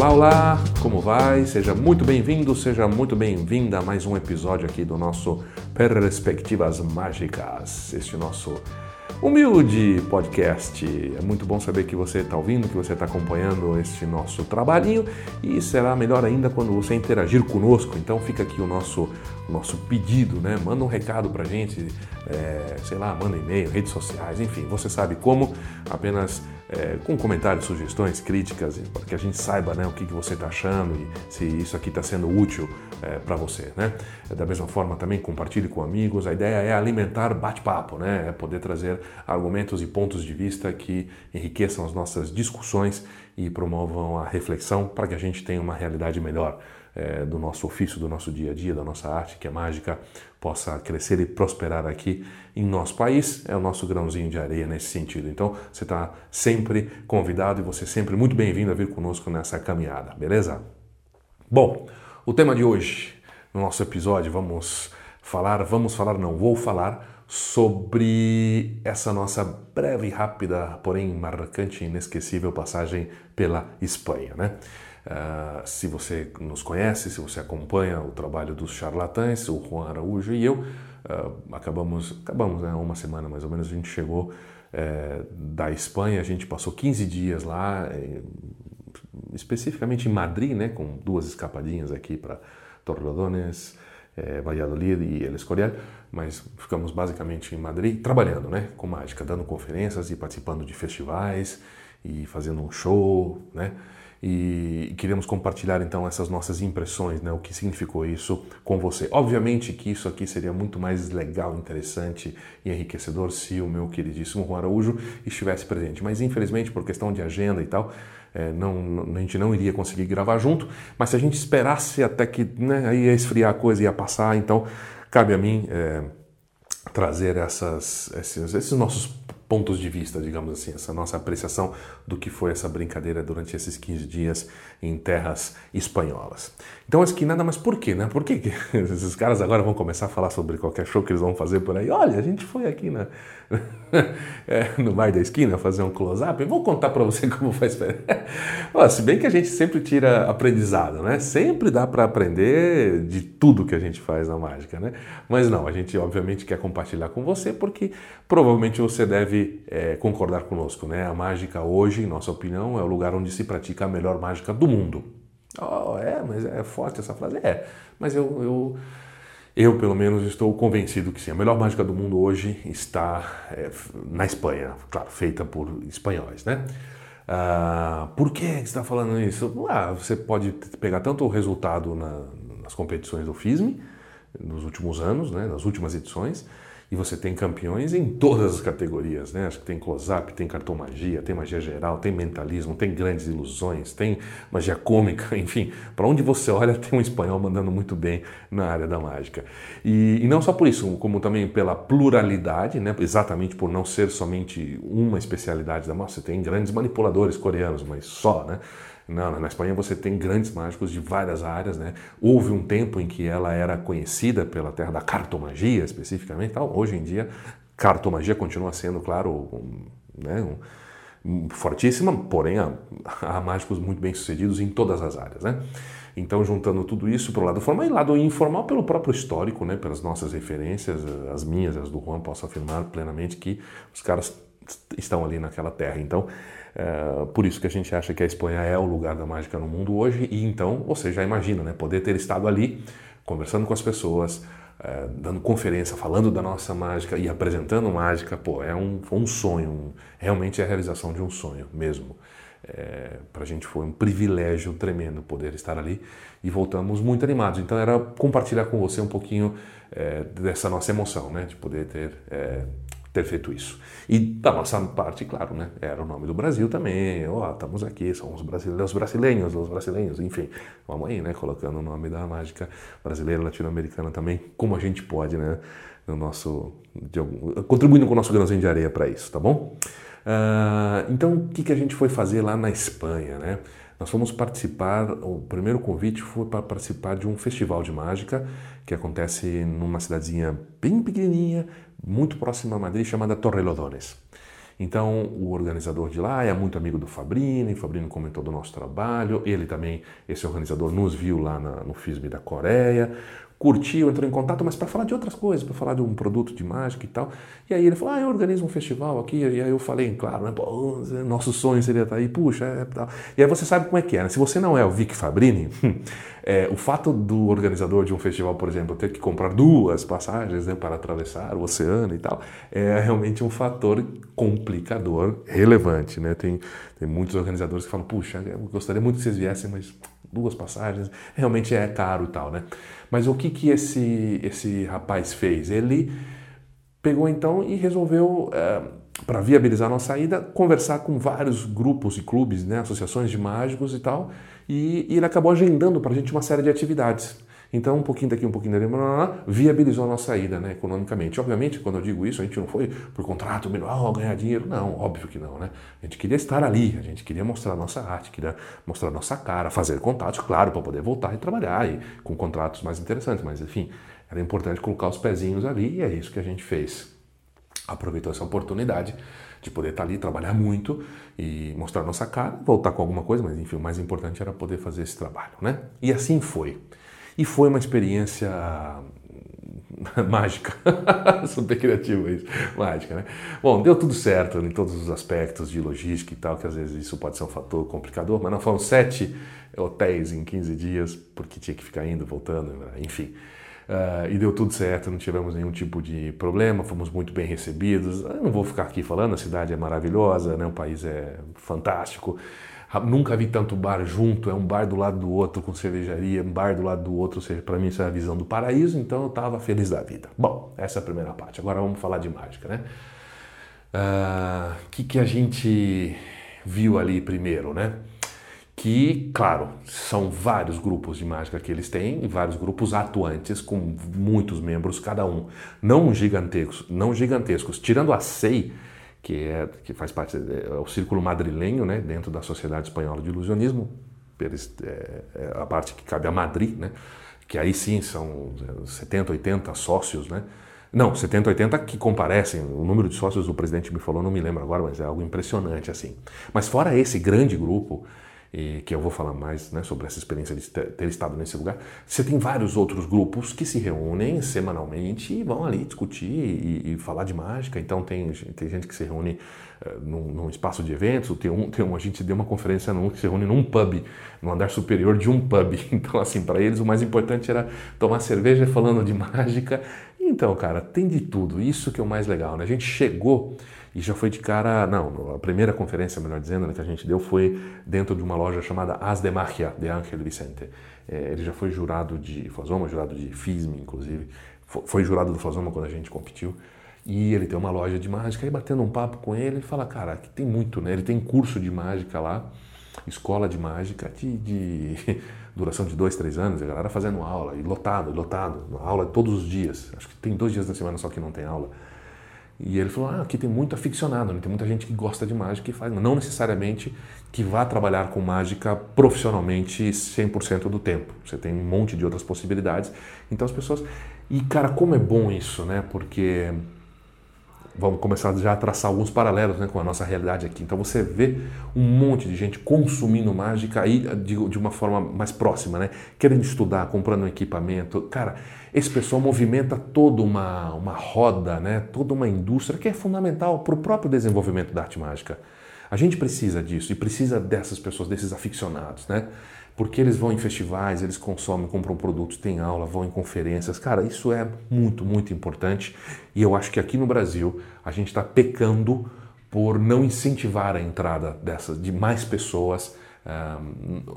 Olá, olá, como vai? Seja muito bem-vindo, seja muito bem-vinda a mais um episódio aqui do nosso Perspectivas Mágicas, este nosso humilde podcast. É muito bom saber que você está ouvindo, que você está acompanhando este nosso trabalhinho e será melhor ainda quando você interagir conosco. Então fica aqui o nosso, o nosso pedido, né? Manda um recado para gente, é, sei lá, manda e-mail, redes sociais, enfim, você sabe como, apenas é, com comentários, sugestões, críticas, para que a gente saiba né, o que, que você está achando e se isso aqui está sendo útil é, para você. Né? Da mesma forma, também compartilhe com amigos. A ideia é alimentar bate-papo, né? é poder trazer argumentos e pontos de vista que enriqueçam as nossas discussões e promovam a reflexão para que a gente tenha uma realidade melhor é, do nosso ofício, do nosso dia a dia, da nossa arte, que é mágica, possa crescer e prosperar aqui em nosso país. É o nosso grãozinho de areia nesse sentido. Então, você está sempre convidado e você sempre muito bem-vindo a vir conosco nessa caminhada, beleza? Bom, o tema de hoje, no nosso episódio, vamos falar, vamos falar, não, vou falar sobre essa nossa breve, rápida, porém marcante e inesquecível passagem pela Espanha, né? Uh, se você nos conhece, se você acompanha o trabalho dos charlatães, o Juan Araújo e eu, uh, acabamos, acabamos né, uma semana mais ou menos, a gente chegou é, da Espanha, a gente passou 15 dias lá, é, especificamente em Madrid, né, com duas escapadinhas aqui para Torrelodones, é, Valladolid e El Escorial, mas ficamos basicamente em Madrid trabalhando, né, com mágica, dando conferências e participando de festivais e fazendo um show, né, e queremos compartilhar então essas nossas impressões, né, o que significou isso com você. Obviamente que isso aqui seria muito mais legal, interessante e enriquecedor se o meu queridíssimo Juan Araújo estivesse presente, mas infelizmente por questão de agenda e tal, é, não, a gente não iria conseguir gravar junto, mas se a gente esperasse até que né, aí ia esfriar a coisa, ia passar, então cabe a mim é, trazer essas, esses, esses nossos pontos de vista, digamos assim, essa nossa apreciação do que foi essa brincadeira durante esses 15 dias em terras espanholas. Então, isso aqui nada mais por quê, né? Por que esses caras agora vão começar a falar sobre qualquer show que eles vão fazer por aí? Olha, a gente foi aqui na, é, no bar da esquina fazer um close-up. Vou contar para você como faz. se bem que a gente sempre tira aprendizado, né? Sempre dá para aprender de tudo que a gente faz na mágica, né? Mas não, a gente obviamente quer compartilhar com você porque provavelmente você deve é, concordar conosco, né? A mágica hoje, em nossa opinião, é o lugar onde se pratica a melhor mágica do mundo. Oh, é, mas é forte essa frase? É, mas eu, eu eu, pelo menos, estou convencido que sim. A melhor mágica do mundo hoje está é, na Espanha, claro, feita por espanhóis, né? Ah, por que você está falando isso? Ah, você pode pegar tanto o resultado na, nas competições do FISM, nos últimos anos, né, nas últimas edições, e você tem campeões em todas as categorias, né? Acho que tem close-up, tem cartomagia, tem magia geral, tem mentalismo, tem grandes ilusões, tem magia cômica, enfim, para onde você olha tem um espanhol mandando muito bem na área da mágica. E, e não só por isso, como também pela pluralidade, né? Exatamente por não ser somente uma especialidade da mágica, você tem grandes manipuladores coreanos, mas só, né? Não, na Espanha você tem grandes mágicos de várias áreas, né? Houve um tempo em que ela era conhecida pela terra da cartomagia, especificamente. Tal. Hoje em dia, cartomagia continua sendo, claro, um, né, um, fortíssima, porém há, há, mágicos muito bem sucedidos em todas as áreas, né? Então, juntando tudo isso para o lado formal e lado informal pelo próprio histórico, né, pelas nossas referências, as minhas, as do Juan, posso afirmar plenamente que os caras estão ali naquela terra. Então, é, por isso que a gente acha que a Espanha é o lugar da mágica no mundo hoje, e então você já imagina, né, poder ter estado ali, conversando com as pessoas, é, dando conferência, falando da nossa mágica e apresentando mágica, pô, é um, um sonho, um, realmente é a realização de um sonho mesmo. É, para a gente foi um privilégio tremendo poder estar ali e voltamos muito animados. Então era compartilhar com você um pouquinho é, dessa nossa emoção, né, de poder ter é, ter feito isso. E da nossa parte, claro, né, era o nome do Brasil também, ó, oh, estamos aqui, somos brasileiros, os brasileiros, os brasileiros, enfim, vamos aí, né, colocando o nome da mágica brasileira, latino-americana também, como a gente pode, né, no nosso, algum, contribuindo com o nosso grãozinho de areia para isso, tá bom? Uh, então, o que, que a gente foi fazer lá na Espanha, né? Nós fomos participar, o primeiro convite foi para participar de um festival de mágica que acontece numa cidadezinha bem pequenininha, muito próxima a Madrid, chamada Torrelodones. Então, o organizador de lá é muito amigo do Fabrini, o Fabrini comentou do nosso trabalho, ele também, esse organizador, nos viu lá na, no FISB da Coreia curtiu, entrou em contato, mas para falar de outras coisas, para falar de um produto de mágica e tal. E aí ele falou: Ah, eu organizo um festival aqui. E aí eu falei: Claro, né? Pô, nosso sonho seria estar aí, puxa, é tal. E aí você sabe como é que é, né? Se você não é o Vic Fabrini, é, o fato do organizador de um festival, por exemplo, ter que comprar duas passagens né, para atravessar o oceano e tal, é realmente um fator complicador relevante, né? Tem, tem muitos organizadores que falam: Puxa, eu gostaria muito que vocês viessem, mas duas passagens, realmente é caro e tal, né? Mas o que, que esse, esse rapaz fez? Ele pegou então e resolveu, é, para viabilizar a nossa ida, conversar com vários grupos e clubes, né, associações de mágicos e tal, e, e ele acabou agendando para a gente uma série de atividades. Então, um pouquinho daqui, um pouquinho dali, blá, blá, blá, viabilizou a nossa saída né, economicamente. Obviamente, quando eu digo isso, a gente não foi por contrato, oh, ganhar dinheiro. Não, óbvio que não. Né? A gente queria estar ali, a gente queria mostrar a nossa arte, queria mostrar a nossa cara, fazer contatos, claro, para poder voltar e trabalhar e com contratos mais interessantes. Mas, enfim, era importante colocar os pezinhos ali e é isso que a gente fez. Aproveitou essa oportunidade de poder estar ali, trabalhar muito e mostrar nossa cara, voltar com alguma coisa, mas enfim, o mais importante era poder fazer esse trabalho, né? E assim foi. E foi uma experiência mágica, super criativo isso, mágica, né? Bom, deu tudo certo em todos os aspectos de logística e tal, que às vezes isso pode ser um fator complicador, mas não foram sete hotéis em 15 dias, porque tinha que ficar indo, voltando, enfim. Uh, e deu tudo certo, não tivemos nenhum tipo de problema, fomos muito bem recebidos. Eu não vou ficar aqui falando, a cidade é maravilhosa, né? o país é fantástico. Nunca vi tanto bar junto, é um bar do lado do outro com cervejaria, um bar do lado do outro, ou seja, para mim isso é a visão do paraíso, então eu estava feliz da vida. Bom, essa é a primeira parte. Agora vamos falar de mágica, né? O ah, que, que a gente viu ali primeiro, né? Que, claro, são vários grupos de mágica que eles têm, vários grupos atuantes com muitos membros cada um, não gigantescos, não gigantescos. Tirando a SEI, que, é, que faz parte é, círculo madrilenho, né, dentro da Sociedade Espanhola de Ilusionismo, é, é a parte que cabe a Madrid, né, que aí sim são 70, 80 sócios, né, não, 70, 80 que comparecem, o número de sócios o presidente me falou, não me lembro agora, mas é algo impressionante assim. Mas fora esse grande grupo, e que eu vou falar mais né, sobre essa experiência de ter estado nesse lugar. Você tem vários outros grupos que se reúnem semanalmente e vão ali discutir e, e falar de mágica. Então tem, tem gente que se reúne uh, num, num, espaço de eventos, tem um, tem um, a gente deu uma conferência num, que se reúne num pub, no andar superior de um pub. Então assim, para eles o mais importante era tomar cerveja falando de mágica. Então, cara, tem de tudo. Isso que é o mais legal, né? A gente chegou e já foi de cara. Não, a primeira conferência, melhor dizendo, né, que a gente deu foi dentro de uma loja chamada As de Magia, de Ángel Vicente. É, ele já foi jurado de Fazoma, jurado de FISM, inclusive. Foi jurado do Fazoma quando a gente competiu. E ele tem uma loja de mágica, aí batendo um papo com ele, ele fala, cara, aqui tem muito, né? Ele tem curso de mágica lá, escola de mágica, de, de duração de dois, três anos, a galera fazendo aula, e lotado, lotado, aula todos os dias. Acho que tem dois dias na semana só que não tem aula. E ele falou: ah, aqui tem muito aficionado, né? tem muita gente que gosta de mágica e faz, não necessariamente que vá trabalhar com mágica profissionalmente 100% do tempo. Você tem um monte de outras possibilidades. Então as pessoas. E cara, como é bom isso, né? Porque vamos começar já a traçar alguns paralelos né, com a nossa realidade aqui. Então você vê um monte de gente consumindo mágica aí de, de uma forma mais próxima, né? Querendo estudar, comprando um equipamento. Cara, esse pessoal movimenta toda uma, uma roda, né? toda uma indústria que é fundamental para o próprio desenvolvimento da arte mágica. A gente precisa disso e precisa dessas pessoas, desses aficionados, né? Porque eles vão em festivais, eles consomem, compram produtos, têm aula, vão em conferências. Cara, isso é muito, muito importante e eu acho que aqui no Brasil a gente está pecando por não incentivar a entrada dessas, de mais pessoas,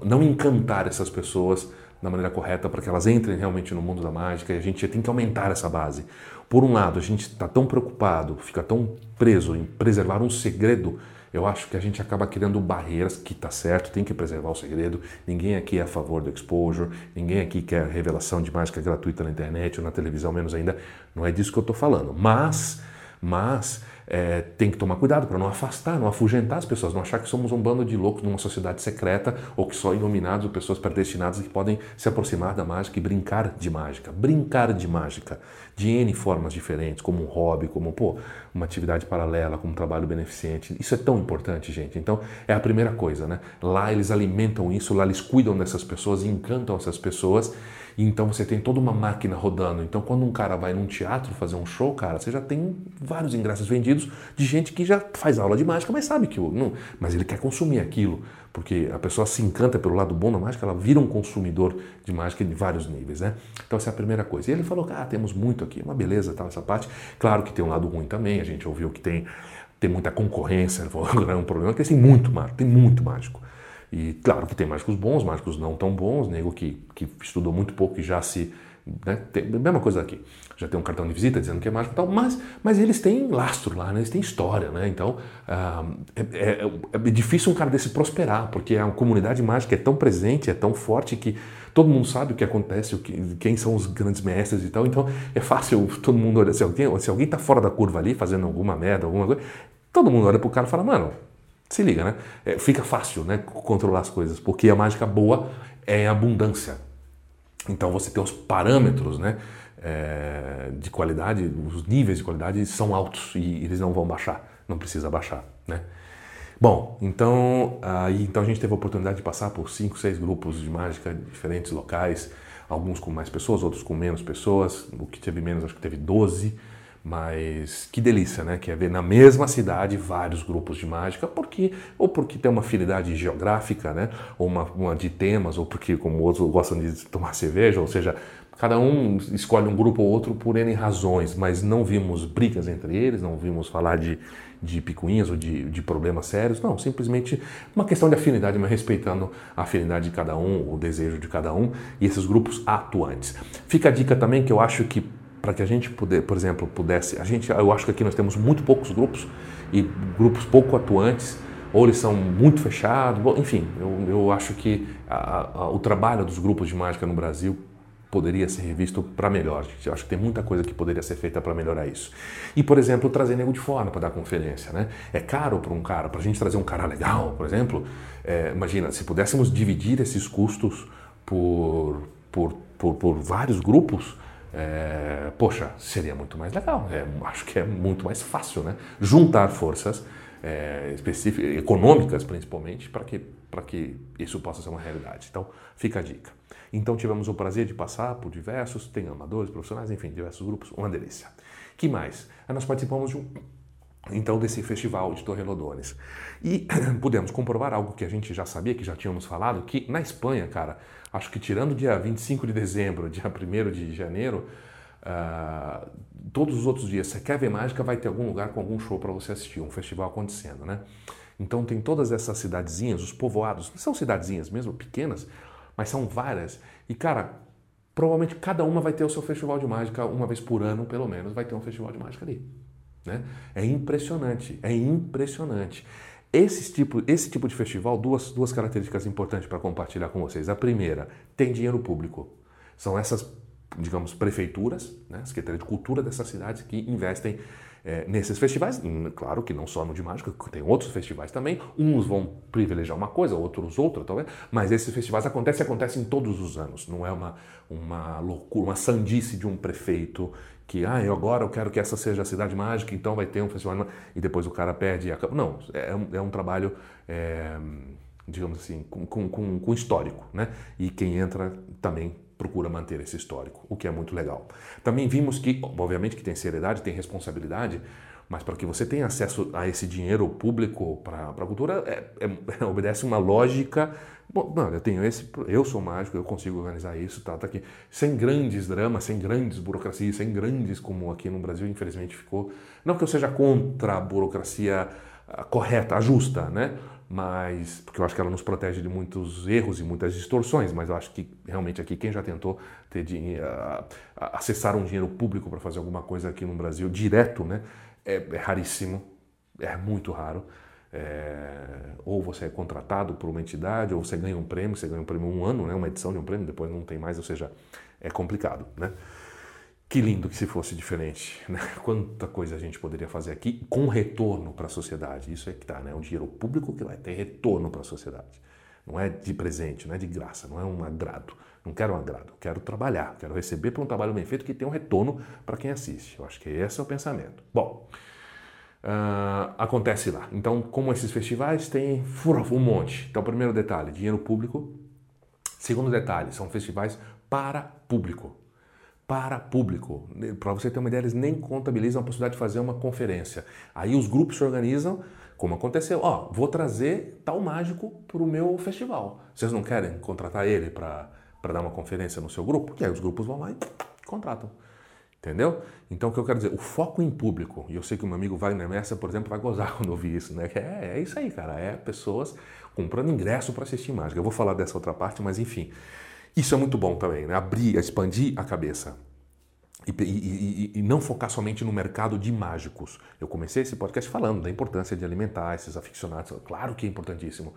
não encantar essas pessoas da maneira correta para que elas entrem realmente no mundo da mágica e a gente tem que aumentar essa base. Por um lado, a gente está tão preocupado, fica tão preso em preservar um segredo eu acho que a gente acaba criando barreiras, que está certo, tem que preservar o segredo. Ninguém aqui é a favor do exposure, ninguém aqui quer revelação de mágica gratuita na internet ou na televisão, menos ainda. Não é disso que eu estou falando. Mas, mas é, tem que tomar cuidado para não afastar, não afugentar as pessoas, não achar que somos um bando de loucos numa sociedade secreta ou que só iluminados ou pessoas predestinadas que podem se aproximar da mágica e brincar de mágica. Brincar de mágica de N formas diferentes, como um hobby, como pô, uma atividade paralela, como um trabalho beneficente. Isso é tão importante, gente. Então, é a primeira coisa, né? Lá eles alimentam isso, lá eles cuidam dessas pessoas, encantam essas pessoas então você tem toda uma máquina rodando. Então quando um cara vai num teatro fazer um show, cara, você já tem vários ingressos vendidos de gente que já faz aula de mágica, mas sabe que não, mas ele quer consumir aquilo, porque a pessoa se encanta pelo lado bom da mágica, ela vira um consumidor de mágica de vários níveis, né? Então essa é a primeira coisa. E ele falou, ah, temos muito aqui, uma beleza, tal essa parte. Claro que tem um lado ruim também. A gente ouviu que tem tem muita concorrência. Ele falou, é um problema, porque tem muito mágico, tem muito mágico. E claro que tem mágicos bons, mágicos não tão bons, nego que, que estudou muito pouco e já se. Né, tem, mesma coisa aqui. Já tem um cartão de visita dizendo que é mágico e tal, mas, mas eles têm lastro lá, né, eles têm história, né? Então ah, é, é, é, difícil um cara desse prosperar, porque a comunidade mágica é tão presente, é tão forte que todo mundo sabe o que acontece, o que, quem são os grandes mestres e tal. Então é fácil todo mundo olhar. Se alguém, se alguém tá fora da curva ali, fazendo alguma merda, alguma coisa, todo mundo olha pro cara e fala, mano, se liga, né? É, fica fácil né, controlar as coisas, porque a mágica boa é abundância. Então você tem os parâmetros né, é, de qualidade, os níveis de qualidade são altos e eles não vão baixar, não precisa baixar. Né? Bom, então, aí, então a gente teve a oportunidade de passar por cinco, seis grupos de mágica em diferentes locais, alguns com mais pessoas, outros com menos pessoas. O que teve menos, acho que teve 12. Mas que delícia, né? Que é ver na mesma cidade vários grupos de mágica, porque ou porque tem uma afinidade geográfica, né? Ou uma, uma de temas, ou porque como outros gostam de tomar cerveja, ou seja, cada um escolhe um grupo ou outro por N razões, mas não vimos brigas entre eles, não vimos falar de, de picuinhas ou de, de problemas sérios, não, simplesmente uma questão de afinidade, mas respeitando a afinidade de cada um, o desejo de cada um e esses grupos atuantes. Fica a dica também que eu acho que para que a gente puder, por exemplo, pudesse, a gente, eu acho que aqui nós temos muito poucos grupos e grupos pouco atuantes, ou eles são muito fechados, enfim, eu, eu acho que a, a, o trabalho dos grupos de mágica no Brasil poderia ser revisto para melhor. Eu acho que tem muita coisa que poderia ser feita para melhorar isso. E, por exemplo, trazer nego de fora para dar conferência. Né? É caro para um cara, para a gente trazer um cara legal, por exemplo. É, imagina, se pudéssemos dividir esses custos por, por, por, por vários grupos, é, poxa, seria muito mais legal. É, acho que é muito mais fácil, né? Juntar forças é, específicas, econômicas principalmente, para que, que isso possa ser uma realidade. Então, fica a dica. Então, tivemos o prazer de passar por diversos, tem amadores, profissionais, enfim, diversos grupos, uma delícia. que mais? Nós participamos de um então desse festival de Torrelodones. E pudemos comprovar algo que a gente já sabia, que já tínhamos falado, que na Espanha, cara, acho que tirando dia 25 de dezembro, dia 1 de janeiro, uh, todos os outros dias, você quer ver mágica, vai ter algum lugar com algum show para você assistir, um festival acontecendo, né? Então tem todas essas cidadezinhas, os povoados, são cidadezinhas mesmo, pequenas, mas são várias. E cara, provavelmente cada uma vai ter o seu festival de mágica uma vez por ano, pelo menos, vai ter um festival de mágica ali. Né? É impressionante, é impressionante. Esse tipo, esse tipo de festival, duas, duas características importantes para compartilhar com vocês. A primeira, tem dinheiro público. São essas, digamos, prefeituras, né, Secretaria de Cultura dessas cidades que investem é, nesses festivais. Claro que não só no de mágica, tem outros festivais também. Uns vão privilegiar uma coisa, outros outra, talvez. Mas esses festivais acontecem acontecem todos os anos. Não é uma, uma loucura, uma sandice de um prefeito que ah, eu agora eu quero que essa seja a cidade mágica, então vai ter um festival e depois o cara perde e. Não, é um, é um trabalho, é, digamos assim, com, com, com, histórico, né? E quem entra também procura manter esse histórico, o que é muito legal. Também vimos que, obviamente, que tem seriedade, tem responsabilidade, mas para que você tenha acesso a esse dinheiro público para a cultura, é, é, obedece uma lógica Bom, eu tenho esse, eu sou mágico, eu consigo organizar isso, tá, tá aqui. Sem grandes dramas, sem grandes burocracias, sem grandes como aqui no Brasil, infelizmente ficou. Não que eu seja contra a burocracia ah, correta, justa, né? Mas, porque eu acho que ela nos protege de muitos erros e muitas distorções, mas eu acho que realmente aqui quem já tentou ter dinheiro, acessar um dinheiro público para fazer alguma coisa aqui no Brasil, direto, né? é, é raríssimo, é muito raro. É, ou você é contratado por uma entidade, ou você ganha um prêmio, você ganha um prêmio um ano, né, uma edição de um prêmio, depois não tem mais, ou seja, é complicado. Né? Que lindo que se fosse diferente, né? Quanta coisa a gente poderia fazer aqui com retorno para a sociedade. Isso é que tá, né? Um dinheiro público que vai ter retorno para a sociedade. Não é de presente, não é de graça, não é um agrado. Não quero um agrado, quero trabalhar, quero receber por um trabalho bem feito que tenha um retorno para quem assiste. Eu acho que esse é o pensamento. Bom, uh, acontece lá. Então, como esses festivais têm um monte. Então, primeiro detalhe, dinheiro público. Segundo detalhe, são festivais para público para público. Para você ter uma ideia, eles nem contabilizam a possibilidade de fazer uma conferência. Aí os grupos se organizam, como aconteceu, ó, vou trazer tal mágico para o meu festival. Vocês não querem contratar ele para dar uma conferência no seu grupo? E aí os grupos vão lá e contratam. Entendeu? Então o que eu quero dizer, o foco em público, e eu sei que o meu amigo Wagner Messa, por exemplo, vai gozar quando ouvir isso, né? É, é isso aí, cara, é pessoas comprando ingresso para assistir mágica. Eu vou falar dessa outra parte, mas enfim. Isso é muito bom também, né? abrir, expandir a cabeça. E, e, e, não focar somente no mercado de mágicos. Eu comecei esse podcast falando da importância de alimentar esses aficionados. Claro que é importantíssimo.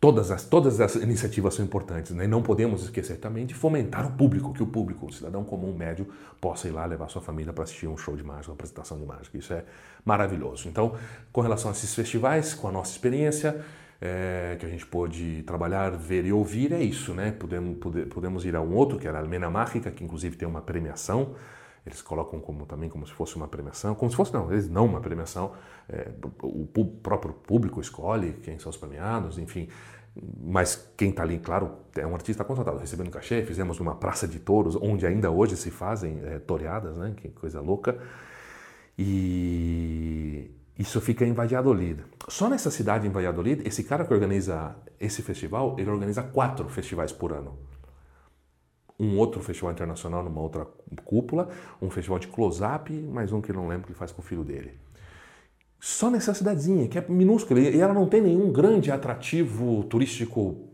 Todas as, todas as iniciativas são importantes, né? E não podemos esquecer também de fomentar o público, que o público, o cidadão comum médio, possa ir lá levar sua família para assistir um show de mágica, uma apresentação de mágica. Isso é maravilhoso. Então, com relação a esses festivais, com a nossa experiência, é, que a gente pôde trabalhar, ver e ouvir é isso, né? Podemos, pode, podemos ir a um outro, que era a Almena Mágica, que inclusive tem uma premiação. Eles colocam como também como se fosse uma premiação, como se fosse não, eles não uma premiação. É, o próprio público escolhe quem são os premiados, enfim. Mas quem está ali, claro, é um artista contratado, recebendo cachê. Fizemos uma praça de touros, onde ainda hoje se fazem é, toreadas, né? Que coisa louca. E, isso fica em Valladolid. Só nessa cidade, em Valladolid, esse cara que organiza esse festival, ele organiza quatro festivais por ano. Um outro festival internacional numa outra cúpula, um festival de close-up, mais um que eu não lembro que ele faz com o filho dele. Só nessa cidadezinha, que é minúscula, e ela não tem nenhum grande atrativo turístico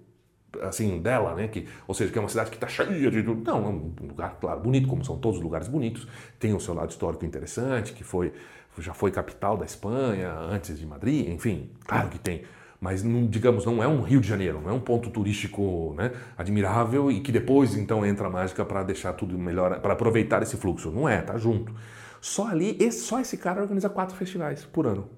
assim dela, né? Que, ou seja, que é uma cidade que está cheia de não, é um lugar claro bonito, como são todos os lugares bonitos, tem o seu lado histórico interessante, que foi já foi capital da Espanha antes de Madrid, enfim, claro que tem. Mas, não, digamos, não é um Rio de Janeiro, não é um ponto turístico né, admirável e que depois então entra a mágica para deixar tudo melhor, para aproveitar esse fluxo. Não é, tá junto. Só ali, só esse cara organiza quatro festivais por ano.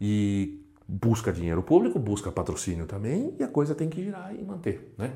E busca dinheiro público, busca patrocínio também, e a coisa tem que girar e manter. Né?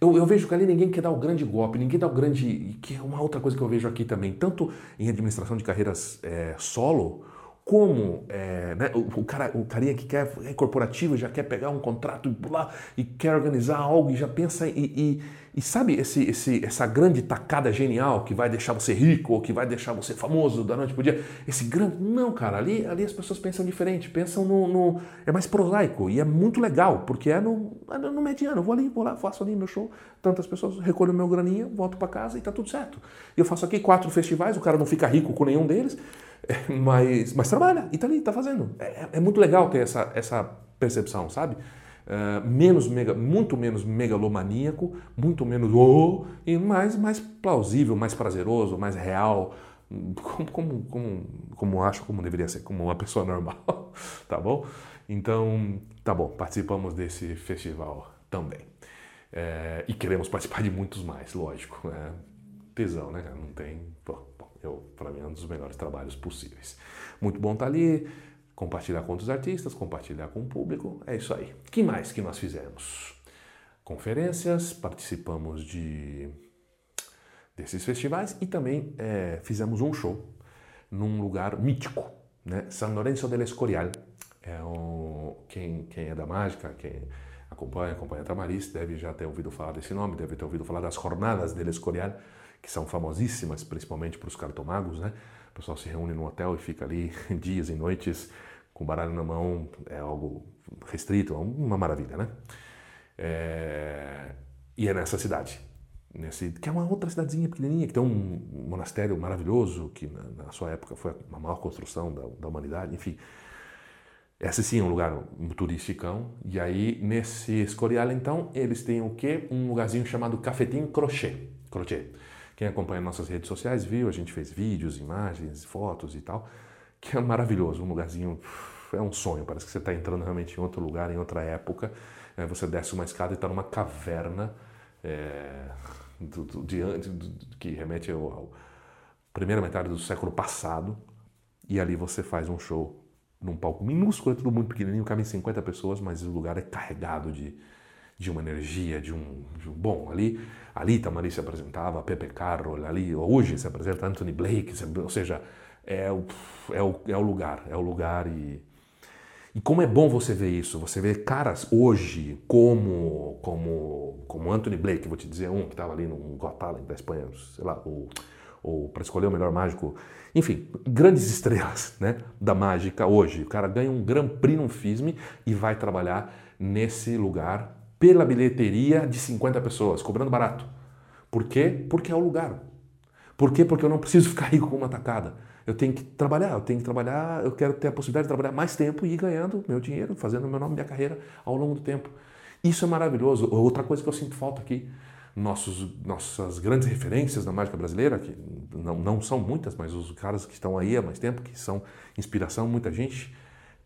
Eu, eu, vejo que ali ninguém quer dar o grande golpe, ninguém dá o grande. que é uma outra coisa que eu vejo aqui também, tanto em administração de carreiras é, solo, como é, né, o, o, cara, o carinha que quer é corporativo, já quer pegar um contrato e lá e quer organizar algo e já pensa e, e, e, sabe esse, esse, essa grande tacada genial que vai deixar você rico ou que vai deixar você famoso da noite pro dia, esse grande não, cara, ali, ali as pessoas pensam diferente, pensam no, no é mais prosaico e é muito legal porque é no, é no mediano, eu vou ali, vou lá, faço ali meu show, tantas pessoas recolho meu graninha, volto para casa e tá tudo certo. Eu faço aqui quatro festivais, o cara não fica rico com nenhum deles mas, mas trabalha e tá ali, tá fazendo. É, é muito legal ter essa, essa percepção, sabe? Uh, menos mega, muito menos megalomaníaco, muito menos oh, e mais, mais plausível, mais prazeroso, mais real, como, como, como, como acho, como deveria ser, como uma pessoa normal, tá bom? Então, tá bom, participamos desse festival também. É, e queremos participar de muitos mais, lógico. É, tesão, né? Não tem. Pô, para mim, é um dos melhores trabalhos possíveis. Muito bom estar tá ali, compartilhar com outros artistas, compartilhar com o público, é isso aí. que mais que nós fizemos? Conferências, participamos de desses festivais e também é, fizemos um show num lugar mítico, né? San Lorenzo del Escorial. É um, quem, quem é da mágica, quem acompanha, acompanha a Tamariz, deve já ter ouvido falar desse nome, deve ter ouvido falar das Jornadas del Escorial, que são famosíssimas, principalmente para os cartomagos, né? O pessoal se reúne no hotel e fica ali dias e noites com baralho na mão, é algo restrito, é uma maravilha, né? É... E é nessa cidade, nesse, que é uma outra cidadezinha pequenininha, que tem um monastério maravilhoso, que na, na sua época foi a maior construção da, da humanidade, enfim. Esse sim é um lugar turístico. E aí, nesse Escorial, então, eles têm o quê? Um lugarzinho chamado Cafetim Crochet. Crochet. Quem acompanha nossas redes sociais viu, a gente fez vídeos, imagens, fotos e tal, que é maravilhoso, um lugarzinho, é um sonho, parece que você está entrando realmente em outro lugar, em outra época. É, você desce uma escada e está numa caverna é, do, do, de, do, que remete ao, primeira metade do século passado, e ali você faz um show num palco minúsculo, é tudo muito pequenininho, cabem 50 pessoas, mas o lugar é carregado de, de uma energia, de um, de um, Bom, ali, ali Tamari se apresentava, Pepe Carroll, ali hoje se apresenta Anthony Blake, ou seja, é o, é o, é o lugar, é o lugar e... E como é bom você ver isso, você vê caras hoje como como como Anthony Blake, vou te dizer um que estava ali no Got Talent da Espanha, sei lá, ou, ou para escolher o melhor mágico, enfim, grandes estrelas né, da mágica hoje. O cara ganha um Grand Prix no FISM e vai trabalhar nesse lugar pela bilheteria de 50 pessoas, cobrando barato. Por quê? Porque é o lugar. Por quê? Porque eu não preciso ficar rico com uma tacada. Eu tenho que trabalhar, eu tenho que trabalhar, eu quero ter a possibilidade de trabalhar mais tempo e ir ganhando meu dinheiro, fazendo meu nome, minha carreira ao longo do tempo. Isso é maravilhoso. Outra coisa que eu sinto falta aqui, nossos, nossas grandes referências na mágica brasileira, que não, não são muitas, mas os caras que estão aí há mais tempo, que são inspiração, muita gente,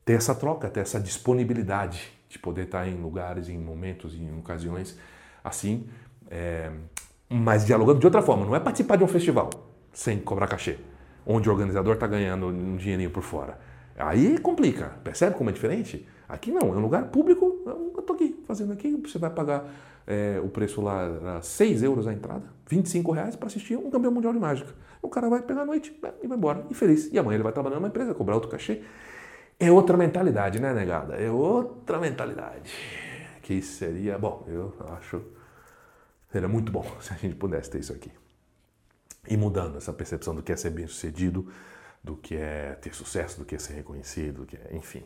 ter essa troca, ter essa disponibilidade de poder estar em lugares, em momentos, em ocasiões assim, é, mas dialogando de outra forma. Não é participar de um festival sem cobrar cachê onde o organizador está ganhando um dinheirinho por fora. Aí complica, percebe como é diferente? Aqui não, é um lugar público, eu estou aqui fazendo aqui, você vai pagar é, o preço lá, 6 euros a entrada, 25 reais para assistir um campeão mundial de mágica. O cara vai pegar a noite né, e vai embora, e feliz. E amanhã ele vai trabalhar numa empresa, cobrar outro cachê. É outra mentalidade, né, negada? É outra mentalidade. Que seria, bom, eu acho, seria muito bom se a gente pudesse ter isso aqui e mudando essa percepção do que é ser bem sucedido, do que é ter sucesso, do que é ser reconhecido, do que é, enfim,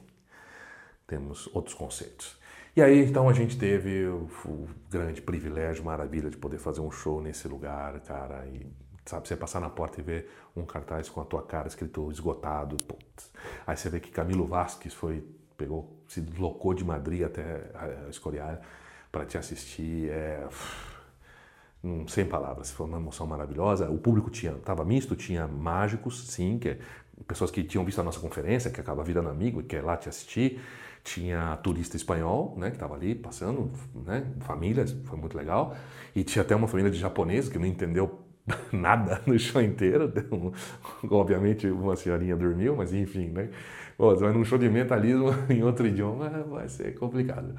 temos outros conceitos. E aí então a gente teve o, o, grande privilégio, maravilha de poder fazer um show nesse lugar, cara, e sabe, você passar na porta e ver um cartaz com a tua cara escrito esgotado, putz. aí você vê que Camilo Vasques foi, pegou, se deslocou de Madrid até a Escorial para te assistir, é Hum, sem palavras, foi uma emoção maravilhosa. O público tinha, estava misto, tinha mágicos, sim, que é, pessoas que tinham visto a nossa conferência, que acaba virando amigo e quer lá te assistir. Tinha turista espanhol, né, que estava ali passando, né, famílias, foi muito legal. E tinha até uma família de japoneses que não entendeu nada no show inteiro. Obviamente uma senhorinha dormiu, mas enfim, né? Vai num show de mentalismo em outro idioma, vai ser complicado.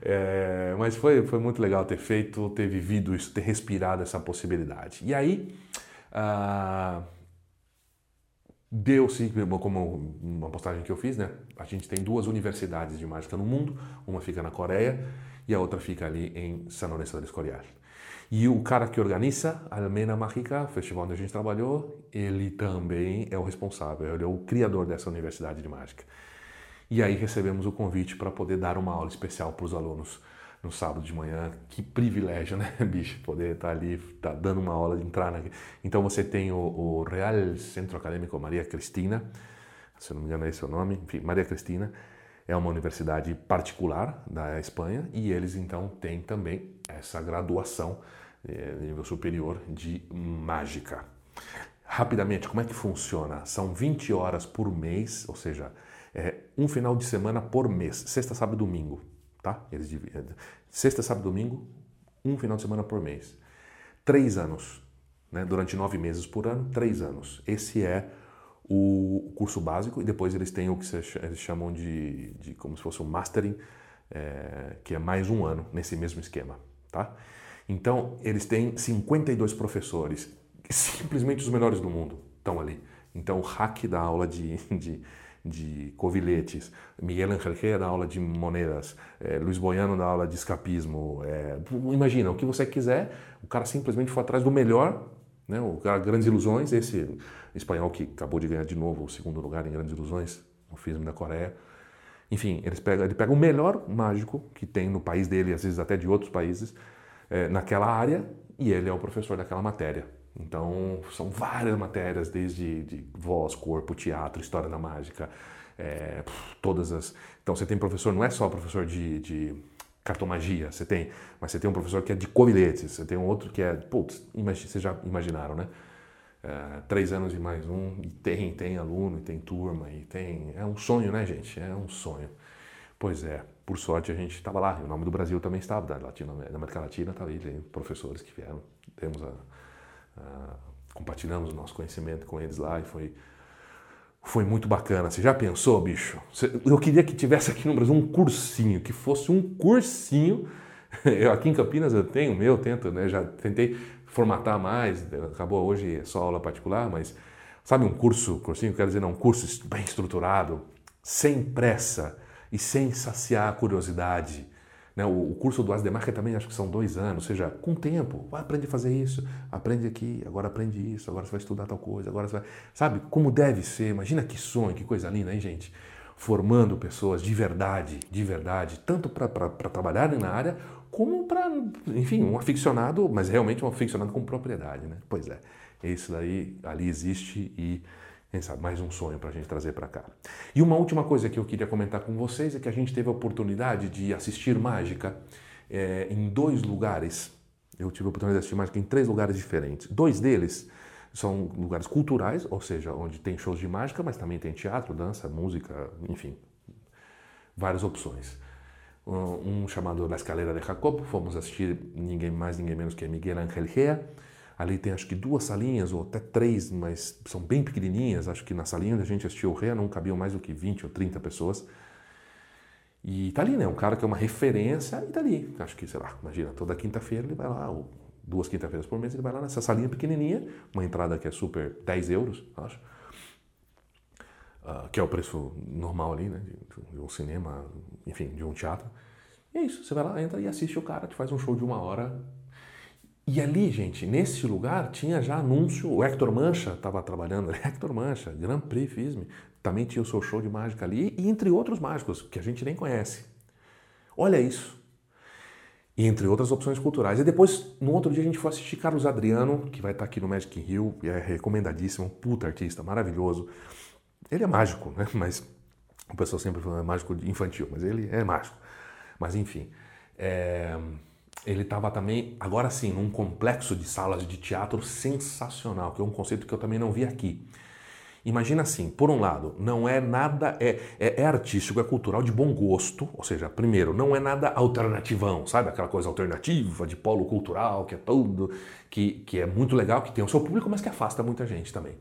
É, mas foi, foi muito legal ter feito, ter vivido isso, ter respirado essa possibilidade. E aí, ah, deu-se, como uma postagem que eu fiz, né? A gente tem duas universidades de mágica no mundo, uma fica na Coreia e a outra fica ali em San Lorenzo del Escorial. E o cara que organiza a Almena Mágica, o festival onde a gente trabalhou, ele também é o responsável, ele é o criador dessa universidade de mágica. E aí recebemos o convite para poder dar uma aula especial para os alunos no sábado de manhã. Que privilégio, né, bicho? Poder estar tá ali, tá dando uma aula, entrar na... Então você tem o, o, Real Centro Acadêmico Maria Cristina, se não me engano é esse o nome, enfim, Maria Cristina, é uma universidade particular da Espanha e eles então têm também essa graduação é, nível superior de mágica. Rapidamente, como é que funciona? São 20 horas por mês, ou seja, é um final de semana por mês, sexta, sábado e domingo, tá? Eles dividem. É, sexta, sábado e domingo, um final de semana por mês. Três anos, né? durante nove meses por ano, três anos. Esse é o curso básico e depois eles têm o que eles chamam de, de como se fosse um mastering, é, que é mais um ano nesse mesmo esquema, tá? Então, eles têm 52 professores, simplesmente os melhores do mundo estão ali. Então, o Hack da aula de, de, de coviletes, Miguel Angel da aula de moedas, é, Luiz Boiano da aula de escapismo. É, imagina, o que você quiser, o cara simplesmente foi atrás do melhor, né, o cara Grandes Ilusões, esse espanhol que acabou de ganhar de novo o segundo lugar em Grandes Ilusões, o filme da Coreia. Enfim, eles pegam, ele pega o melhor mágico que tem no país dele, às vezes até de outros países, é, naquela área, e ele é o professor daquela matéria. Então, são várias matérias, desde de voz, corpo, teatro, história da mágica, é, todas as... Então, você tem professor, não é só professor de, de cartomagia, você tem, mas você tem um professor que é de coviletes, você tem um outro que é, putz, imagine, vocês já imaginaram, né? É, três anos e mais um, e tem, tem aluno, e tem turma, e tem. É um sonho, né, gente? É um sonho. Pois é, por sorte a gente estava lá, o nome do Brasil também estava, da, Latino, da América Latina, estava aí, tem professores que vieram, temos a, a compartilhamos o nosso conhecimento com eles lá e foi, foi muito bacana. Você já pensou, bicho? Eu queria que tivesse aqui no Brasil um cursinho, que fosse um cursinho. Eu, aqui em Campinas eu tenho meu, tento, né? Já tentei formatar mais, acabou hoje só aula particular, mas sabe um curso, cursinho, quero dizer, não, um curso bem estruturado, sem pressa e sem saciar a curiosidade né? O, curso do Asdemarca também acho que são dois anos, ou seja, com tempo, vai aprender a fazer isso, aprende aqui, agora aprende isso, agora você vai estudar tal coisa, agora você vai. Sabe como deve ser? Imagina que sonho, que coisa linda, hein, gente? Formando pessoas de verdade, de verdade, tanto para trabalharem na área, como para, enfim, um aficionado, mas realmente um aficionado com propriedade, né? Pois é, isso daí ali existe e quem sabe, mais um sonho para a gente trazer para cá. E uma última coisa que eu queria comentar com vocês é que a gente teve a oportunidade de assistir mágica é, em dois lugares. Eu tive a oportunidade de assistir mágica em três lugares diferentes. Dois deles são lugares culturais, ou seja, onde tem shows de mágica, mas também tem teatro, dança, música, enfim, várias opções. Um chamado La Escalera de Jacob, fomos assistir ninguém mais, ninguém menos que Miguel Ángel Gea, Ali tem acho que duas salinhas, ou até três, mas são bem pequenininhas. Acho que na salinha onde a gente assistiu o Rei não cabiam mais do que 20 ou 30 pessoas. E tá ali, né? Um cara que é uma referência e tá ali. Acho que, sei lá, imagina, toda quinta-feira ele vai lá, ou duas quinta-feiras por mês ele vai lá nessa salinha pequenininha, uma entrada que é super 10 euros, acho. Uh, que é o preço normal ali, né? De, de um cinema, enfim, de um teatro. E é isso, você vai lá, entra e assiste o cara, te faz um show de uma hora e ali, gente, nesse lugar tinha já anúncio, o Hector Mancha estava trabalhando, Hector Mancha, Grand Prix Fisme, também tinha o seu show de mágica ali, e entre outros mágicos, que a gente nem conhece. Olha isso. E entre outras opções culturais. E depois, no outro dia, a gente foi assistir Carlos Adriano, que vai estar aqui no Magic e é recomendadíssimo, puta artista, maravilhoso. Ele é mágico, né? Mas o pessoal sempre fala é mágico infantil, mas ele é mágico. Mas enfim. É ele estava também, agora sim, num complexo de salas de teatro sensacional, que é um conceito que eu também não vi aqui. Imagina assim, por um lado, não é nada, é, é, é, artístico, é cultural de bom gosto, ou seja, primeiro, não é nada alternativão, sabe? Aquela coisa alternativa, de polo cultural, que é tudo, que, que é muito legal, que tem o seu público, mas que afasta muita gente também.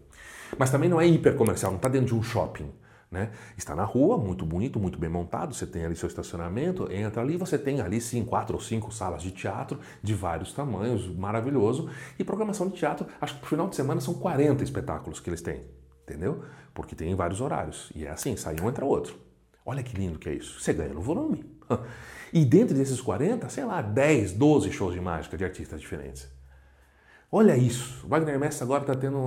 Mas também não é hiper comercial, não está dentro de um shopping. Né? Está na rua, muito bonito, muito bem montado, você tem ali seu estacionamento, entra ali, você tem ali sim quatro ou cinco salas de teatro de vários tamanhos, maravilhoso. E programação de teatro, acho que no final de semana são 40 espetáculos que eles têm, entendeu? Porque tem vários horários. E é assim, sai um, entra outro. Olha que lindo que é isso. Você ganha no volume. E dentro desses 40, sei lá, 10, 12 shows de mágica de artistas diferentes. Olha isso, Wagner Messi agora está tendo.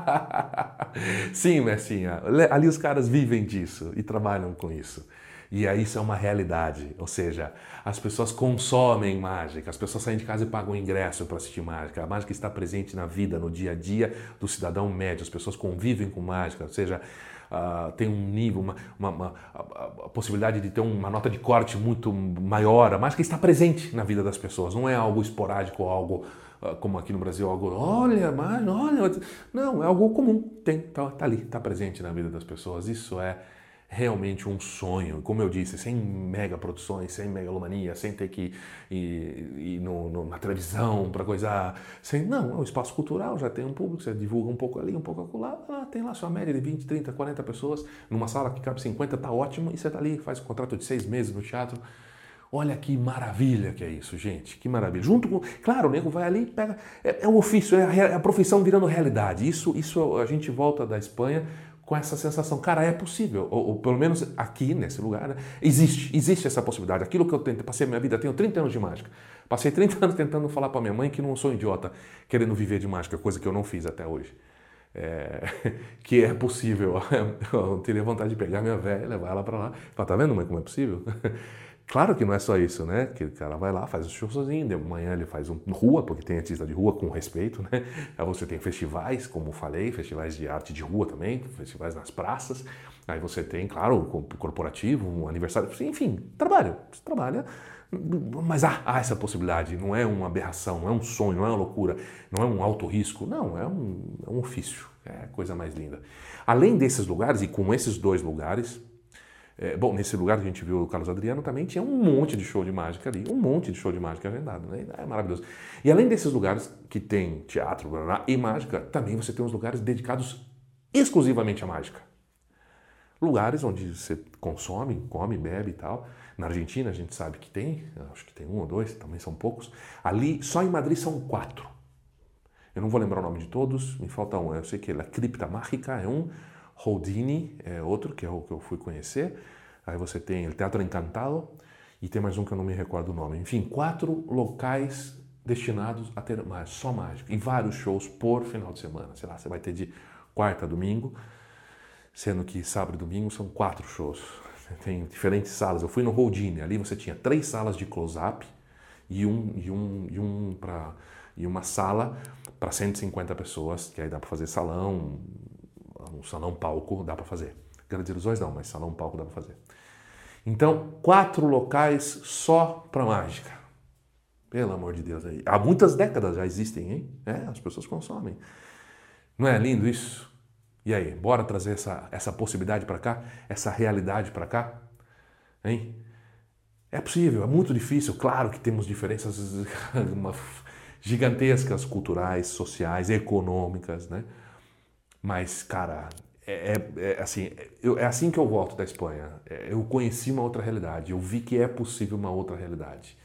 Sim, Messinha, ali os caras vivem disso e trabalham com isso. E aí isso é uma realidade, ou seja, as pessoas consomem mágica, as pessoas saem de casa e pagam ingresso para assistir mágica. A mágica está presente na vida, no dia a dia do cidadão médio, as pessoas convivem com mágica, ou seja, uh, tem um nível, uma, uma, uma a, a, possibilidade de ter uma nota de corte muito maior. A mágica está presente na vida das pessoas, não é algo esporádico, algo ah, como aqui no Brasil, algo, olha, mas olha, não, é algo comum, tem, tá, tá ali, tá presente na vida das pessoas. Isso é realmente um sonho. Como eu disse, sem mega produções, sem megalomania, sem ter que ir, ir no, no, na televisão para coisar. Sem, não, é um espaço cultural, já tem um público, você divulga um pouco ali, um pouco acolá, ah, tem lá sua média de 20, 30, 40 pessoas, numa sala que cabe 50, tá ótimo, e você tá ali, faz um contrato de seis meses no teatro. Olha que maravilha que é isso, gente. Que maravilha. Junto com. Claro, o nego vai ali pega. É, é o ofício, é a, é a, profissão virando realidade. Isso, isso a gente volta da Espanha com essa sensação. Cara, é possível. Ou, ou pelo menos aqui, nesse lugar, né? existe. Existe essa possibilidade. Aquilo que eu tento, passei a minha vida, tenho 30 anos de mágica. Passei 30 anos tentando falar para minha mãe que não sou idiota, querendo viver de mágica, coisa que eu não fiz até hoje. É, que é possível. Eu teria vontade de pegar minha velha, levar ela para lá. Falar, tá vendo, mãe, como é possível? Claro que não é só isso, né? Que o cara vai lá, faz o show sozinho, de manhã ele faz um rua, porque tem artista de rua com respeito, né? Aí você tem festivais, como falei, festivais de arte de rua também, festivais nas praças. Aí você tem, claro, o corporativo, um aniversário, enfim, trabalho. Você trabalha, mas há, há, essa possibilidade, não é uma aberração, não é um sonho, não é uma loucura, não é um alto risco, não, é um, é um ofício, é a coisa mais linda. Além desses lugares, e com esses dois lugares, É, bom, nesse lugar que a gente viu o Carlos Adriano também tinha um monte de show de mágica ali, um monte de show de mágica agendado, né? É maravilhoso. E além desses lugares que tem teatro e mágica, também você tem os lugares dedicados exclusivamente à mágica. Lugares onde você consome, come, bebe e tal. Na Argentina a gente sabe que tem, acho que tem um ou dois, também são poucos. Ali, só em Madrid são quatro. Eu não vou lembrar o nome de todos, me falta um. Eu sei que a Cripta Mágica é um, Houdini é outro, que é o que eu fui conhecer. Aí você tem o Teatro Encantado e tem mais um que eu não me recordo o nome. Enfim, quatro locais destinados a ter mais, só mágica. E vários shows por final de semana. Sei lá, você vai ter de quarta a domingo, sendo que sábado e domingo são quatro shows. Tem diferentes salas. Eu fui no Houdini, ali você tinha três salas de close-up e, um, e, um, e, um pra, e uma sala para 150 pessoas, que aí dá para fazer salão, um salão palco dá para fazer. Grandes ilusões não, mas salão palco dá para fazer. Então, quatro locais só para mágica. Pelo amor de Deus aí. Há muitas décadas já existem, hein? É, as pessoas consomem. Não é lindo isso? E aí, bora trazer essa, essa possibilidade para cá? Essa realidade para cá? Hein? É possível, é muito difícil. Claro que temos diferenças gigantescas culturais, sociais, econômicas, né? Mas, cara, é, é, é assim, eu, é assim que eu volto da Espanha. É, eu conheci uma outra realidade, eu vi que é possível uma outra realidade.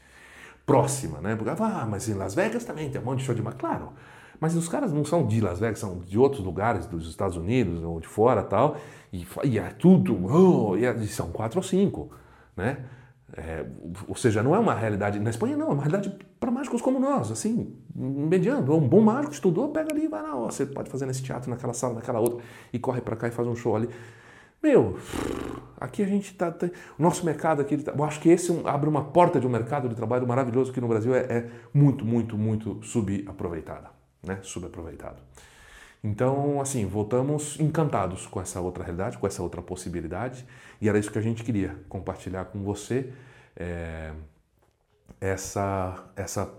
Próxima, né? Porque, ah, mas em Las Vegas também tem um monte de show de mágica. Claro, mas os caras não são de Las Vegas, são de outros lugares dos Estados Unidos ou de fora tal. E, e é tudo, oh, e são quatro ou cinco, né? É, ou seja, não é uma realidade. Na Espanha, não, é uma realidade para mágicos como nós, assim, mediano. Um bom mágico estudou, pega ali e vai lá. Ó, você pode fazer nesse teatro, naquela sala, naquela outra, e corre para cá e faz um show ali. Meu, aqui a gente está. Tá, o nosso mercado aqui, tá, eu acho que esse abre uma porta de um mercado de trabalho maravilhoso que no Brasil é, é muito, muito, muito subaproveitado. Né? Subaproveitado. Então, assim, voltamos encantados com essa outra realidade, com essa outra possibilidade, e era isso que a gente queria compartilhar com você, é, essa, essa,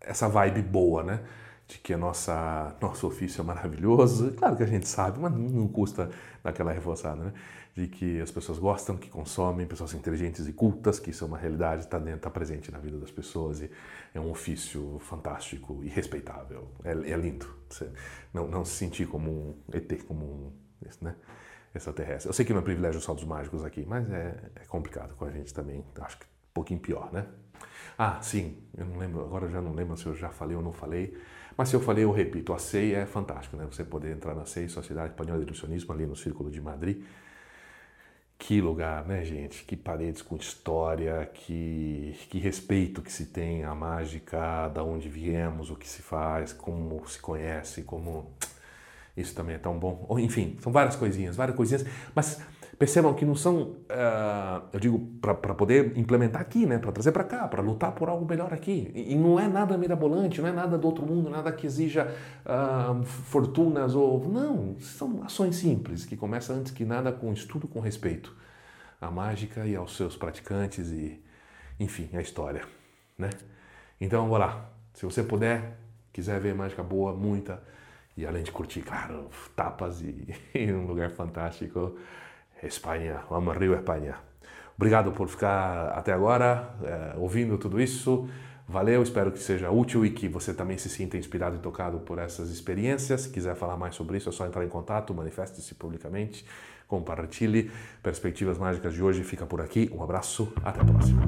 essa vibe boa, né? De que nossa, nosso ofício é maravilhoso, claro que a gente sabe, mas não custa daquela reforçada, né? De que as pessoas gostam, que consomem, pessoas inteligentes e cultas, que isso é uma realidade, está tá presente na vida das pessoas e é um ofício fantástico e respeitável. É, é lindo. Você não, não se sentir como um ET, como um né, extraterrestre. Eu sei que não é privilégio só dos mágicos aqui, mas é, é complicado com a gente também. Acho que um pouquinho pior, né? Ah, sim, eu não lembro, agora eu já não lembro se eu já falei ou não falei, mas se eu falei, eu repito, a CEI é fantástico, né? Você poder entrar na CEI, Sociedade Espanhola de Ilusionismo, ali no Círculo de Madrid, que lugar, né, gente? Que paredes com história, que, que respeito que se tem à mágica, da onde viemos, o que se faz, como se conhece, como. Isso também é tão bom. Enfim, são várias coisinhas, várias coisinhas, mas percebam que não são, uh, eu digo, para poder implementar aqui, né, para trazer para cá, para lutar por algo melhor aqui. E, e, não é nada mirabolante, não é nada do outro mundo, nada que exija uh, fortunas ou. Não, são ações simples, que começam antes que nada com estudo, com respeito à mágica e aos seus praticantes e, enfim, a história, né? Então, vamos lá. Se você puder, quiser ver mágica boa, muita, e além de curtir, claro, tapas e, e um lugar fantástico, Espanha, vamos Rio Espanha. Obrigado por ficar até agora é, ouvindo tudo isso. Valeu, espero que seja útil e que você também se sinta inspirado e tocado por essas experiências. Se quiser falar mais sobre isso, é só entrar em contato, manifeste-se publicamente, compartilhe. Perspectivas Mágicas de hoje fica por aqui. Um abraço, até a próxima.